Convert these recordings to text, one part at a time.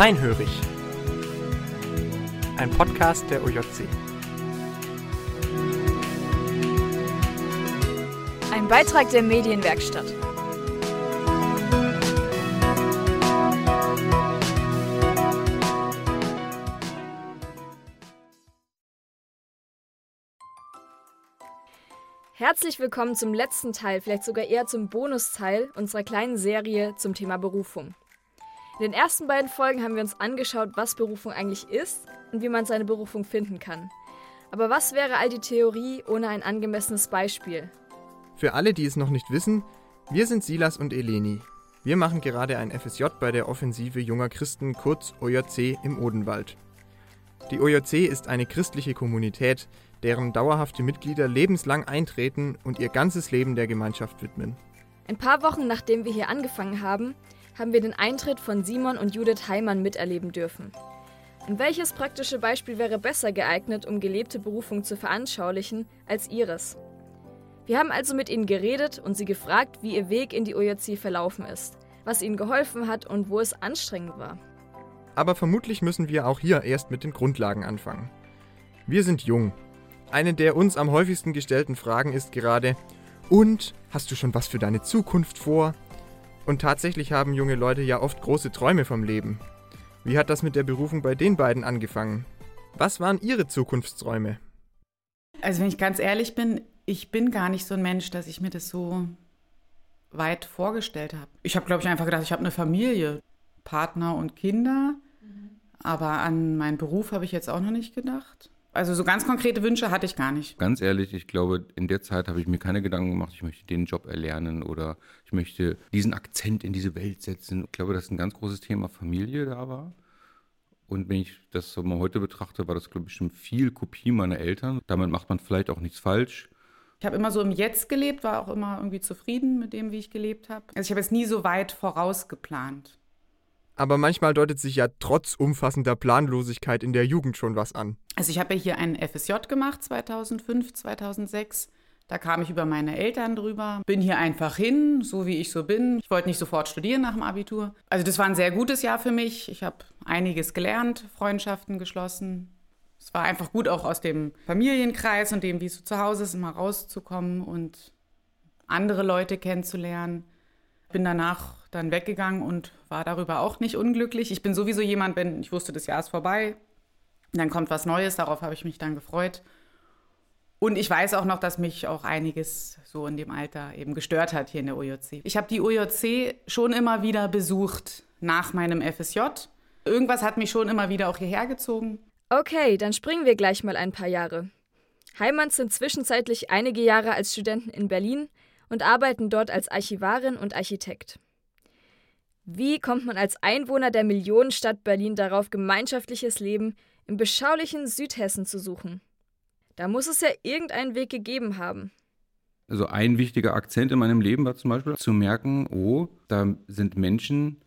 Feinhörig. Ein Podcast der OJC. Ein Beitrag der Medienwerkstatt. Herzlich willkommen zum letzten Teil, vielleicht sogar eher zum Bonusteil unserer kleinen Serie zum Thema Berufung. In den ersten beiden Folgen haben wir uns angeschaut, was Berufung eigentlich ist und wie man seine Berufung finden kann. Aber was wäre all die Theorie ohne ein angemessenes Beispiel? Für alle, die es noch nicht wissen, wir sind Silas und Eleni. Wir machen gerade ein FSJ bei der Offensive junger Christen, kurz OJC, im Odenwald. Die OJC ist eine christliche Kommunität, deren dauerhafte Mitglieder lebenslang eintreten und ihr ganzes Leben der Gemeinschaft widmen. Ein paar Wochen nachdem wir hier angefangen haben, haben wir den Eintritt von Simon und Judith Heimann miterleben dürfen. Und welches praktische Beispiel wäre besser geeignet, um gelebte Berufung zu veranschaulichen, als ihres? Wir haben also mit ihnen geredet und sie gefragt, wie ihr Weg in die OJC verlaufen ist, was ihnen geholfen hat und wo es anstrengend war. Aber vermutlich müssen wir auch hier erst mit den Grundlagen anfangen. Wir sind jung eine der uns am häufigsten gestellten Fragen ist gerade, und hast du schon was für deine Zukunft vor? Und tatsächlich haben junge Leute ja oft große Träume vom Leben. Wie hat das mit der Berufung bei den beiden angefangen? Was waren ihre Zukunftsträume? Also wenn ich ganz ehrlich bin, ich bin gar nicht so ein Mensch, dass ich mir das so weit vorgestellt habe. Ich habe, glaube ich, einfach gedacht, ich habe eine Familie, Partner und Kinder. Mhm. Aber an meinen Beruf habe ich jetzt auch noch nicht gedacht. Also so ganz konkrete Wünsche hatte ich gar nicht. Ganz ehrlich, ich glaube, in der Zeit habe ich mir keine Gedanken gemacht, ich möchte den Job erlernen oder ich möchte diesen Akzent in diese Welt setzen. Ich glaube, dass ein ganz großes Thema Familie da war. Und wenn ich das so mal heute betrachte, war das, glaube ich, schon viel Kopie meiner Eltern. Damit macht man vielleicht auch nichts falsch. Ich habe immer so im Jetzt gelebt, war auch immer irgendwie zufrieden mit dem, wie ich gelebt habe. Also ich habe jetzt nie so weit vorausgeplant. Aber manchmal deutet sich ja trotz umfassender Planlosigkeit in der Jugend schon was an. Also ich habe ja hier einen FSJ gemacht 2005, 2006. Da kam ich über meine Eltern drüber, bin hier einfach hin, so wie ich so bin. Ich wollte nicht sofort studieren nach dem Abitur. Also das war ein sehr gutes Jahr für mich. Ich habe einiges gelernt, Freundschaften geschlossen. Es war einfach gut, auch aus dem Familienkreis und dem, wie es so zu Hause ist, mal rauszukommen und andere Leute kennenzulernen. Bin danach dann weggegangen und war darüber auch nicht unglücklich. Ich bin sowieso jemand, wenn ich wusste, das Jahr ist vorbei, dann kommt was Neues, darauf habe ich mich dann gefreut. Und ich weiß auch noch, dass mich auch einiges so in dem Alter eben gestört hat hier in der OJC. Ich habe die OJC schon immer wieder besucht nach meinem FSJ. Irgendwas hat mich schon immer wieder auch hierher gezogen. Okay, dann springen wir gleich mal ein paar Jahre. Heimanns sind zwischenzeitlich einige Jahre als Studenten in Berlin und arbeiten dort als Archivarin und Architekt. Wie kommt man als Einwohner der Millionenstadt Berlin darauf, gemeinschaftliches Leben im beschaulichen Südhessen zu suchen? Da muss es ja irgendeinen Weg gegeben haben. Also ein wichtiger Akzent in meinem Leben war zum Beispiel zu merken, oh, da sind Menschen,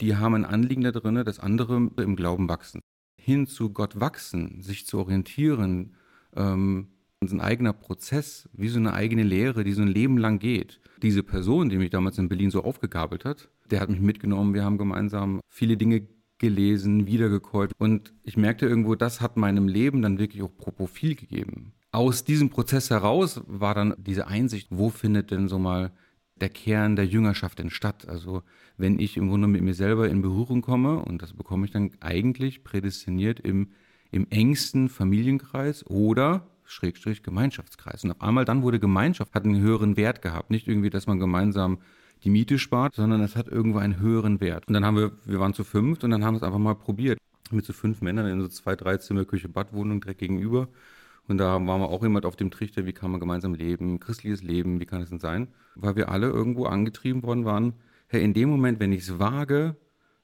die haben ein Anliegen da drin, dass andere im Glauben wachsen. Hin zu Gott wachsen, sich zu orientieren, ähm, ein eigener Prozess, wie so eine eigene Lehre, die so ein Leben lang geht. Diese Person, die mich damals in Berlin so aufgegabelt hat, der hat mich mitgenommen. Wir haben gemeinsam viele Dinge gelesen, wiedergekäut. Und ich merkte irgendwo, das hat meinem Leben dann wirklich auch Profil gegeben. Aus diesem Prozess heraus war dann diese Einsicht, wo findet denn so mal der Kern der Jüngerschaft denn statt? Also wenn ich im Grunde mit mir selber in Berührung komme, und das bekomme ich dann eigentlich prädestiniert im, im engsten Familienkreis oder Schrägstrich Gemeinschaftskreis. Und auf einmal dann wurde Gemeinschaft, hat einen höheren Wert gehabt. Nicht irgendwie, dass man gemeinsam die Miete spart, sondern es hat irgendwo einen höheren Wert. Und dann haben wir, wir waren zu fünft und dann haben wir es einfach mal probiert. Mit so fünf Männern in so zwei, drei Zimmer, Küche, Badwohnung direkt gegenüber. Und da waren wir auch jemand auf dem Trichter, wie kann man gemeinsam leben, christliches Leben, wie kann es denn sein? Weil wir alle irgendwo angetrieben worden waren, hey, in dem Moment, wenn ich es wage,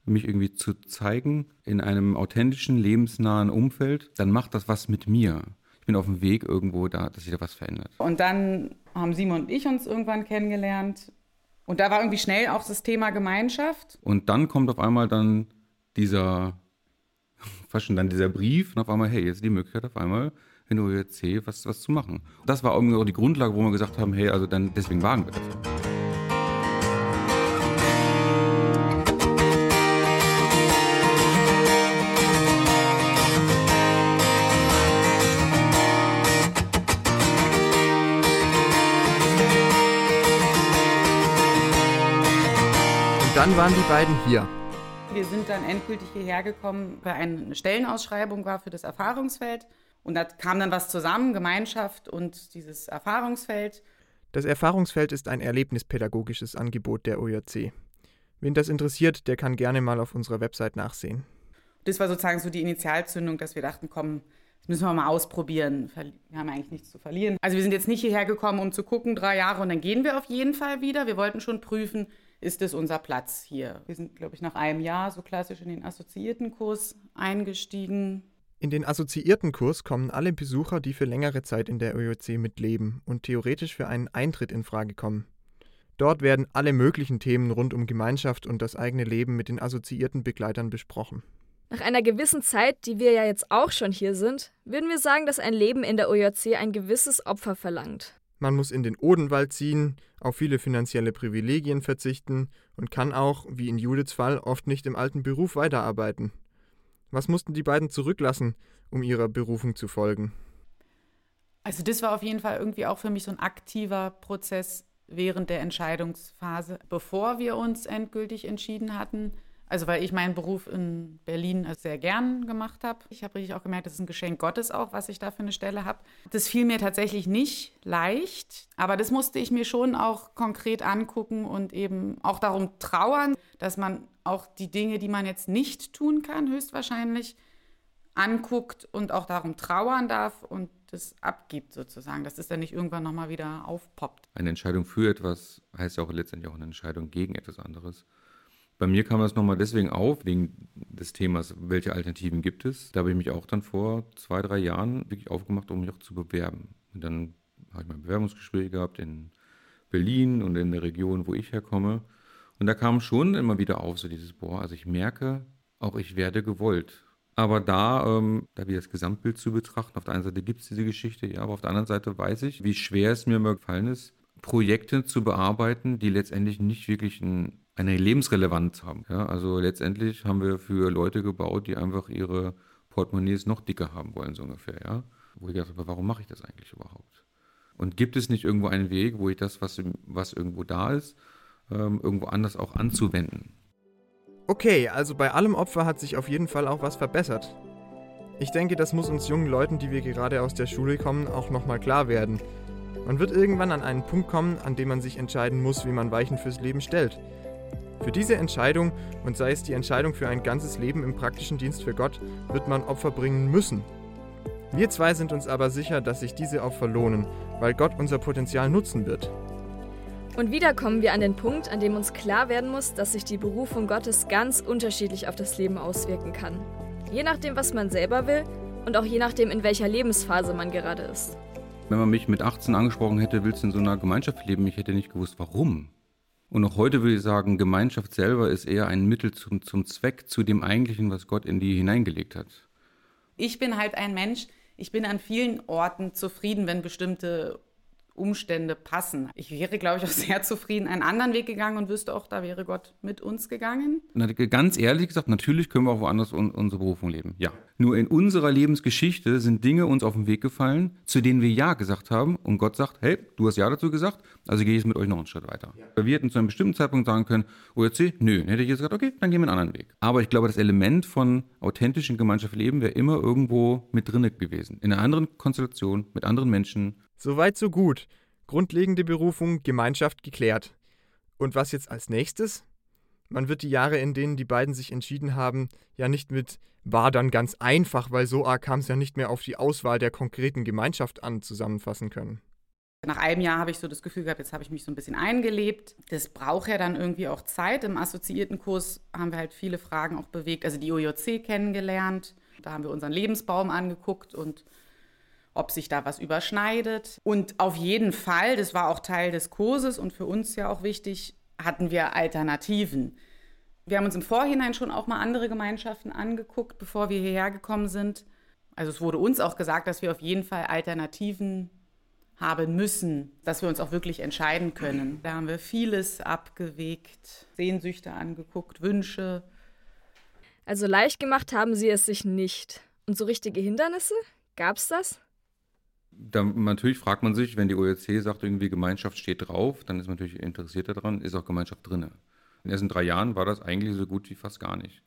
mich irgendwie zu zeigen in einem authentischen, lebensnahen Umfeld, dann macht das was mit mir bin auf dem Weg irgendwo da, dass sich da was verändert. Und dann haben Simon und ich uns irgendwann kennengelernt. Und da war irgendwie schnell auch das Thema Gemeinschaft. Und dann kommt auf einmal dann dieser, fast schon dann dieser Brief und auf einmal, hey, jetzt die Möglichkeit auf einmal in OEC was, was zu machen. Das war irgendwie auch die Grundlage, wo wir gesagt haben, hey, also dann deswegen wagen wir das. Waren die beiden hier. Wir sind dann endgültig hierher gekommen, weil eine Stellenausschreibung war für das Erfahrungsfeld. Und da kam dann was zusammen, Gemeinschaft und dieses Erfahrungsfeld. Das Erfahrungsfeld ist ein erlebnispädagogisches Angebot der OJC. Wen das interessiert, der kann gerne mal auf unserer Website nachsehen. Das war sozusagen so die Initialzündung, dass wir dachten, komm, das müssen wir mal ausprobieren. Wir haben eigentlich nichts zu verlieren. Also wir sind jetzt nicht hierher gekommen, um zu gucken, drei Jahre und dann gehen wir auf jeden Fall wieder. Wir wollten schon prüfen, ist es unser Platz hier. Wir sind, glaube ich, nach einem Jahr so klassisch in den assoziierten Kurs eingestiegen. In den assoziierten Kurs kommen alle Besucher, die für längere Zeit in der OJC mitleben und theoretisch für einen Eintritt in Frage kommen. Dort werden alle möglichen Themen rund um Gemeinschaft und das eigene Leben mit den assoziierten Begleitern besprochen. Nach einer gewissen Zeit, die wir ja jetzt auch schon hier sind, würden wir sagen, dass ein Leben in der OJC ein gewisses Opfer verlangt. Man muss in den Odenwald ziehen, auf viele finanzielle Privilegien verzichten und kann auch, wie in Judiths Fall, oft nicht im alten Beruf weiterarbeiten. Was mussten die beiden zurücklassen, um ihrer Berufung zu folgen? Also das war auf jeden Fall irgendwie auch für mich so ein aktiver Prozess während der Entscheidungsphase, bevor wir uns endgültig entschieden hatten. Also weil ich meinen Beruf in Berlin sehr gern gemacht habe. Ich habe richtig auch gemerkt, das ist ein Geschenk Gottes auch, was ich da für eine Stelle habe. Das fiel mir tatsächlich nicht leicht, aber das musste ich mir schon auch konkret angucken und eben auch darum trauern, dass man auch die Dinge, die man jetzt nicht tun kann, höchstwahrscheinlich anguckt und auch darum trauern darf und das abgibt sozusagen, dass es dann nicht irgendwann nochmal wieder aufpoppt. Eine Entscheidung für etwas heißt ja auch letztendlich auch eine Entscheidung gegen etwas anderes. Bei mir kam das nochmal deswegen auf, wegen des Themas, welche Alternativen gibt es. Da habe ich mich auch dann vor zwei, drei Jahren wirklich aufgemacht, um mich auch zu bewerben. Und dann habe ich mein Bewerbungsgespräch gehabt in Berlin und in der Region, wo ich herkomme. Und da kam schon immer wieder auf, so dieses, boah, also ich merke, auch ich werde gewollt. Aber da, ähm, da wieder das Gesamtbild zu betrachten, auf der einen Seite gibt es diese Geschichte, ja, aber auf der anderen Seite weiß ich, wie schwer es mir immer gefallen ist, Projekte zu bearbeiten, die letztendlich nicht wirklich ein, eine Lebensrelevanz haben. Ja, also letztendlich haben wir für Leute gebaut, die einfach ihre Portemonnaies noch dicker haben wollen, so ungefähr, ja. Wo ich dachte, warum mache ich das eigentlich überhaupt? Und gibt es nicht irgendwo einen Weg, wo ich das, was, was irgendwo da ist, ähm, irgendwo anders auch anzuwenden. Okay, also bei allem Opfer hat sich auf jeden Fall auch was verbessert. Ich denke, das muss uns jungen Leuten, die wir gerade aus der Schule kommen, auch nochmal klar werden. Man wird irgendwann an einen Punkt kommen, an dem man sich entscheiden muss, wie man Weichen fürs Leben stellt. Für diese Entscheidung, und sei es die Entscheidung für ein ganzes Leben im praktischen Dienst für Gott, wird man Opfer bringen müssen. Wir zwei sind uns aber sicher, dass sich diese Opfer lohnen, weil Gott unser Potenzial nutzen wird. Und wieder kommen wir an den Punkt, an dem uns klar werden muss, dass sich die Berufung Gottes ganz unterschiedlich auf das Leben auswirken kann. Je nachdem, was man selber will und auch je nachdem, in welcher Lebensphase man gerade ist. Wenn man mich mit 18 angesprochen hätte, willst du in so einer Gemeinschaft leben, ich hätte nicht gewusst, warum. Und auch heute würde ich sagen, Gemeinschaft selber ist eher ein Mittel zum, zum Zweck, zu dem Eigentlichen, was Gott in die hineingelegt hat. Ich bin halt ein Mensch, ich bin an vielen Orten zufrieden, wenn bestimmte Umstände passen. Ich wäre, glaube ich, auch sehr zufrieden einen anderen Weg gegangen und wüsste auch, da wäre Gott mit uns gegangen. Ganz ehrlich gesagt, natürlich können wir auch woanders un unsere Berufung leben. Ja. Nur in unserer Lebensgeschichte sind Dinge uns auf den Weg gefallen, zu denen wir Ja gesagt haben. Und Gott sagt, hey, du hast Ja dazu gesagt, also gehe ich mit euch noch einen Schritt weiter. Ja. Wir hätten zu einem bestimmten Zeitpunkt sagen können, OJC, nö, dann hätte ich jetzt gesagt, okay, dann gehen wir einen anderen Weg. Aber ich glaube, das Element von authentischen Gemeinschaft leben wäre immer irgendwo mit drin gewesen. In einer anderen Konstellation, mit anderen Menschen, Soweit so gut. Grundlegende Berufung, Gemeinschaft geklärt. Und was jetzt als nächstes? Man wird die Jahre, in denen die beiden sich entschieden haben, ja nicht mit war dann ganz einfach, weil so kam es ja nicht mehr auf die Auswahl der konkreten Gemeinschaft an, zusammenfassen können. Nach einem Jahr habe ich so das Gefühl gehabt, jetzt habe ich mich so ein bisschen eingelebt. Das braucht ja dann irgendwie auch Zeit. Im assoziierten Kurs haben wir halt viele Fragen auch bewegt, also die OJC kennengelernt. Da haben wir unseren Lebensbaum angeguckt und ob sich da was überschneidet. Und auf jeden Fall, das war auch Teil des Kurses und für uns ja auch wichtig, hatten wir Alternativen. Wir haben uns im Vorhinein schon auch mal andere Gemeinschaften angeguckt, bevor wir hierher gekommen sind. Also es wurde uns auch gesagt, dass wir auf jeden Fall Alternativen haben müssen, dass wir uns auch wirklich entscheiden können. Da haben wir vieles abgewegt, Sehnsüchte angeguckt, Wünsche. Also leicht gemacht haben Sie es sich nicht. Und so richtige Hindernisse? Gab es das? Da, natürlich fragt man sich, wenn die OEC sagt, irgendwie Gemeinschaft steht drauf, dann ist man natürlich interessiert daran, ist auch Gemeinschaft drin. In den ersten drei Jahren war das eigentlich so gut wie fast gar nicht.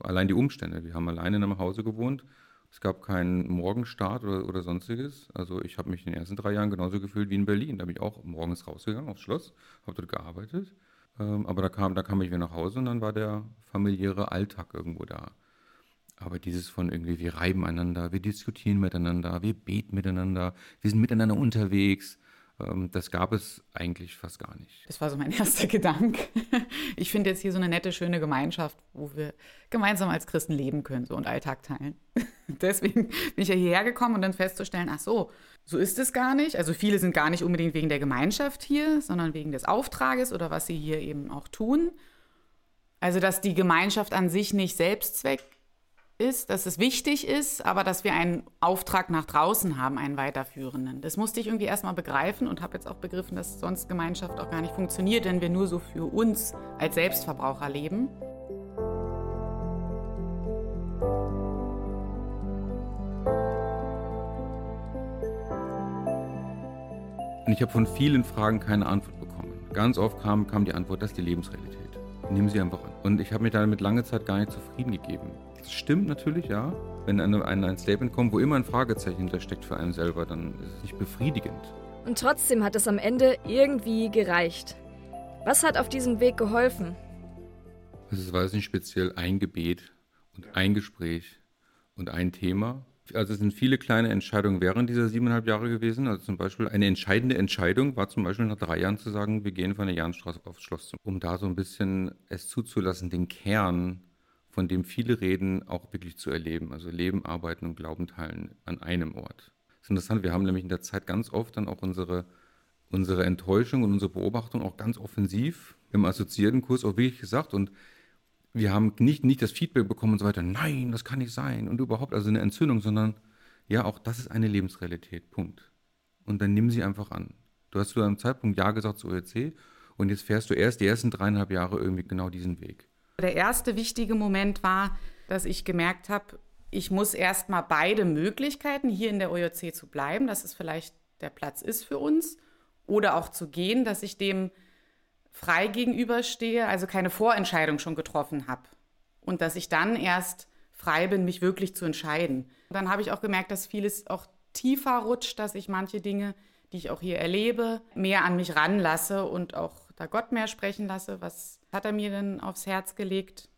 Allein die Umstände. Wir haben alleine in einem Hause gewohnt. Es gab keinen Morgenstart oder, oder sonstiges. Also ich habe mich in den ersten drei Jahren genauso gefühlt wie in Berlin. Da bin ich auch morgens rausgegangen aufs Schloss, habe dort gearbeitet. Ähm, aber da kam, da kam ich wieder nach Hause und dann war der familiäre Alltag irgendwo da. Aber dieses von irgendwie, wir reiben einander, wir diskutieren miteinander, wir beten miteinander, wir sind miteinander unterwegs, ähm, das gab es eigentlich fast gar nicht. Das war so mein erster Gedanke. Ich finde jetzt hier so eine nette, schöne Gemeinschaft, wo wir gemeinsam als Christen leben können so, und Alltag teilen. Deswegen bin ich ja hierher gekommen und dann festzustellen, ach so, so ist es gar nicht. Also viele sind gar nicht unbedingt wegen der Gemeinschaft hier, sondern wegen des Auftrages oder was sie hier eben auch tun. Also dass die Gemeinschaft an sich nicht Selbstzweck ist, dass es wichtig ist, aber dass wir einen Auftrag nach draußen haben, einen weiterführenden. Das musste ich irgendwie erstmal begreifen und habe jetzt auch begriffen, dass sonst Gemeinschaft auch gar nicht funktioniert, wenn wir nur so für uns als Selbstverbraucher leben. Und ich habe von vielen Fragen keine Antwort bekommen. Ganz oft kam, kam die Antwort, das ist die Lebensrealität. Nehmen Sie einfach an. Und ich habe mich damit lange Zeit gar nicht zufrieden gegeben. Das stimmt natürlich, ja. Wenn ein, ein, ein Statement kommt, wo immer ein Fragezeichen hintersteckt für einen selber, dann ist es nicht befriedigend. Und trotzdem hat es am Ende irgendwie gereicht. Was hat auf diesem Weg geholfen? Es war nicht speziell ein Gebet und ein Gespräch und ein Thema. Also es sind viele kleine Entscheidungen während dieser siebeneinhalb Jahre gewesen. Also zum Beispiel eine entscheidende Entscheidung war zum Beispiel nach drei Jahren zu sagen, wir gehen von der Jahnstraße aufs Schloss, um da so ein bisschen es zuzulassen, den Kern von dem viele reden, auch wirklich zu erleben. Also Leben, Arbeiten und Glauben teilen an einem Ort. Das ist interessant, wir haben nämlich in der Zeit ganz oft dann auch unsere, unsere Enttäuschung und unsere Beobachtung auch ganz offensiv im assoziierten Kurs auch wirklich gesagt und wir haben nicht, nicht das Feedback bekommen und so weiter, nein, das kann nicht sein und überhaupt, also eine Entzündung, sondern ja, auch das ist eine Lebensrealität, Punkt. Und dann nimm sie einfach an. Du hast zu einem Zeitpunkt Ja gesagt zu OEC und jetzt fährst du erst die ersten dreieinhalb Jahre irgendwie genau diesen Weg. Der erste wichtige Moment war, dass ich gemerkt habe, ich muss erstmal beide Möglichkeiten, hier in der OJC zu bleiben, dass es vielleicht der Platz ist für uns, oder auch zu gehen, dass ich dem frei gegenüberstehe, also keine Vorentscheidung schon getroffen habe. Und dass ich dann erst frei bin, mich wirklich zu entscheiden. Dann habe ich auch gemerkt, dass vieles auch tiefer rutscht, dass ich manche Dinge, die ich auch hier erlebe, mehr an mich ranlasse und auch da Gott mehr sprechen lasse. Was hat er mir denn aufs Herz gelegt?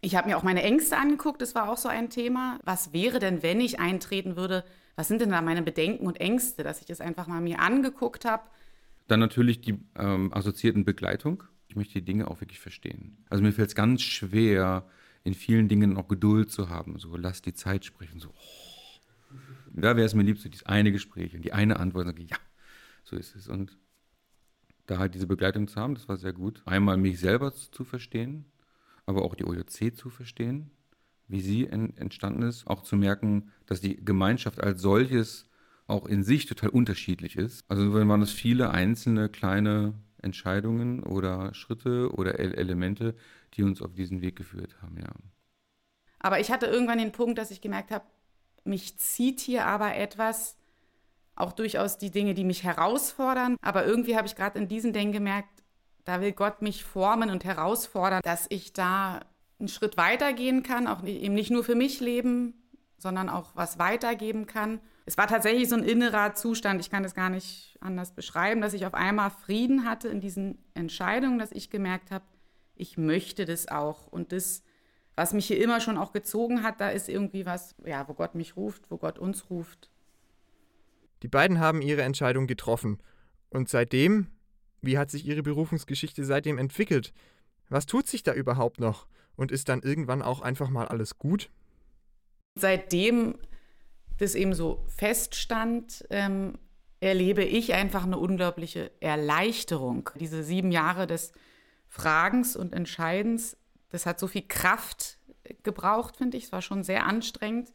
Ich habe mir auch meine Ängste angeguckt, das war auch so ein Thema. Was wäre denn, wenn ich eintreten würde? Was sind denn da meine Bedenken und Ängste, dass ich das einfach mal mir angeguckt habe? Dann natürlich die ähm, assoziierten Begleitung. Ich möchte die Dinge auch wirklich verstehen. Also mir fällt es ganz schwer, in vielen Dingen auch Geduld zu haben. So, lass die Zeit sprechen. So, oh. Da wäre es mir lieb, so dieses eine Gespräch und die eine Antwort. Und sage, ja, so ist es. Und da halt diese Begleitung zu haben, das war sehr gut. Einmal mich selber zu verstehen, aber auch die OJC zu verstehen, wie sie entstanden ist. Auch zu merken, dass die Gemeinschaft als solches auch in sich total unterschiedlich ist. Also waren es viele einzelne kleine Entscheidungen oder Schritte oder Elemente, die uns auf diesen Weg geführt haben, ja. Aber ich hatte irgendwann den Punkt, dass ich gemerkt habe, mich zieht hier aber etwas, auch durchaus die Dinge, die mich herausfordern. Aber irgendwie habe ich gerade in diesen Dingen gemerkt, da will Gott mich formen und herausfordern, dass ich da einen Schritt weitergehen kann, auch eben nicht nur für mich leben, sondern auch was weitergeben kann. Es war tatsächlich so ein innerer Zustand, ich kann das gar nicht anders beschreiben, dass ich auf einmal Frieden hatte in diesen Entscheidungen, dass ich gemerkt habe, ich möchte das auch. Und das, was mich hier immer schon auch gezogen hat, da ist irgendwie was, ja, wo Gott mich ruft, wo Gott uns ruft. Die beiden haben ihre Entscheidung getroffen. Und seitdem, wie hat sich ihre Berufungsgeschichte seitdem entwickelt? Was tut sich da überhaupt noch? Und ist dann irgendwann auch einfach mal alles gut? Seitdem das eben so feststand, ähm, erlebe ich einfach eine unglaubliche Erleichterung. Diese sieben Jahre des Fragens und Entscheidens, das hat so viel Kraft gebraucht, finde ich. Es war schon sehr anstrengend.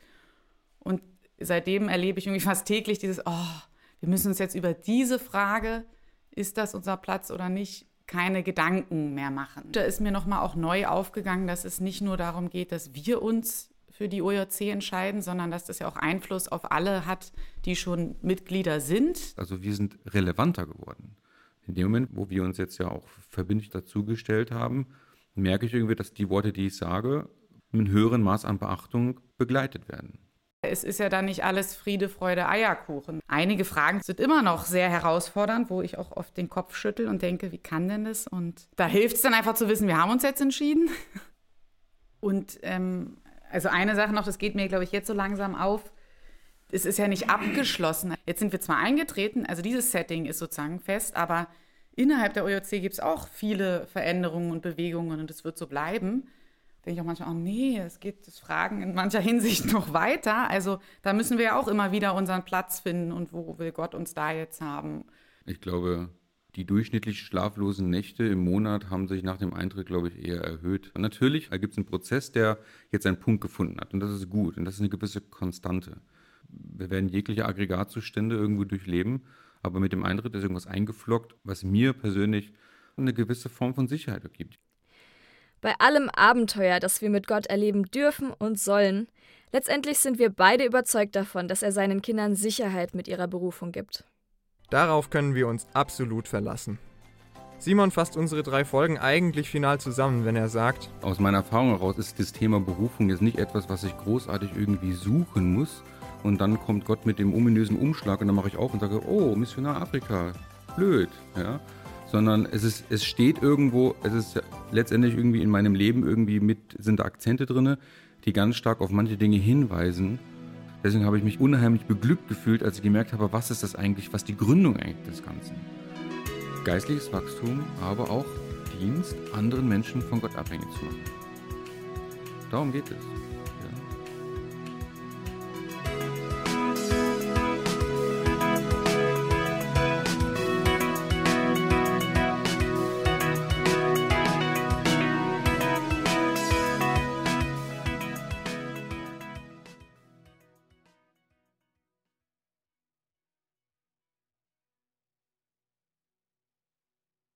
Und seitdem erlebe ich irgendwie fast täglich dieses, oh, wir müssen uns jetzt über diese Frage, ist das unser Platz oder nicht, keine Gedanken mehr machen. Da ist mir nochmal auch neu aufgegangen, dass es nicht nur darum geht, dass wir uns für die OJC entscheiden, sondern dass das ja auch Einfluss auf alle hat, die schon Mitglieder sind. Also wir sind relevanter geworden. In dem Moment, wo wir uns jetzt ja auch verbindlich dazugestellt haben, merke ich irgendwie, dass die Worte, die ich sage, mit einem höheren Maß an Beachtung begleitet werden. Es ist ja dann nicht alles Friede, Freude, Eierkuchen. Einige Fragen sind immer noch sehr herausfordernd, wo ich auch oft den Kopf schüttel und denke, wie kann denn das? Und da hilft es dann einfach zu wissen, wir haben uns jetzt entschieden. Und ähm, also eine Sache noch, das geht mir, glaube ich, jetzt so langsam auf. Es ist ja nicht abgeschlossen. Jetzt sind wir zwar eingetreten, also dieses Setting ist sozusagen fest, aber innerhalb der OJC gibt es auch viele Veränderungen und Bewegungen und es wird so bleiben denke ich auch manchmal, oh nee, es geht das Fragen in mancher Hinsicht noch weiter. Also da müssen wir ja auch immer wieder unseren Platz finden und wo will Gott uns da jetzt haben. Ich glaube, die durchschnittlich schlaflosen Nächte im Monat haben sich nach dem Eintritt, glaube ich, eher erhöht. Und natürlich gibt es einen Prozess, der jetzt einen Punkt gefunden hat. Und das ist gut. Und das ist eine gewisse Konstante. Wir werden jegliche Aggregatzustände irgendwo durchleben. Aber mit dem Eintritt ist irgendwas eingeflockt, was mir persönlich eine gewisse Form von Sicherheit gibt bei allem Abenteuer, das wir mit Gott erleben dürfen und sollen, letztendlich sind wir beide überzeugt davon, dass er seinen Kindern Sicherheit mit ihrer Berufung gibt. Darauf können wir uns absolut verlassen. Simon fasst unsere drei Folgen eigentlich final zusammen, wenn er sagt, aus meiner Erfahrung heraus ist das Thema Berufung jetzt nicht etwas, was ich großartig irgendwie suchen muss. Und dann kommt Gott mit dem ominösen Umschlag und dann mache ich auf und sage, oh, Missionar Afrika, blöd. Ja? sondern es, ist, es steht irgendwo, es ist letztendlich irgendwie in meinem Leben irgendwie mit, sind da Akzente drin, die ganz stark auf manche Dinge hinweisen. Deswegen habe ich mich unheimlich beglückt gefühlt, als ich gemerkt habe, was ist das eigentlich, was die Gründung eigentlich des Ganzen. Geistliches Wachstum, aber auch Dienst, anderen Menschen von Gott abhängig zu machen. Darum geht es.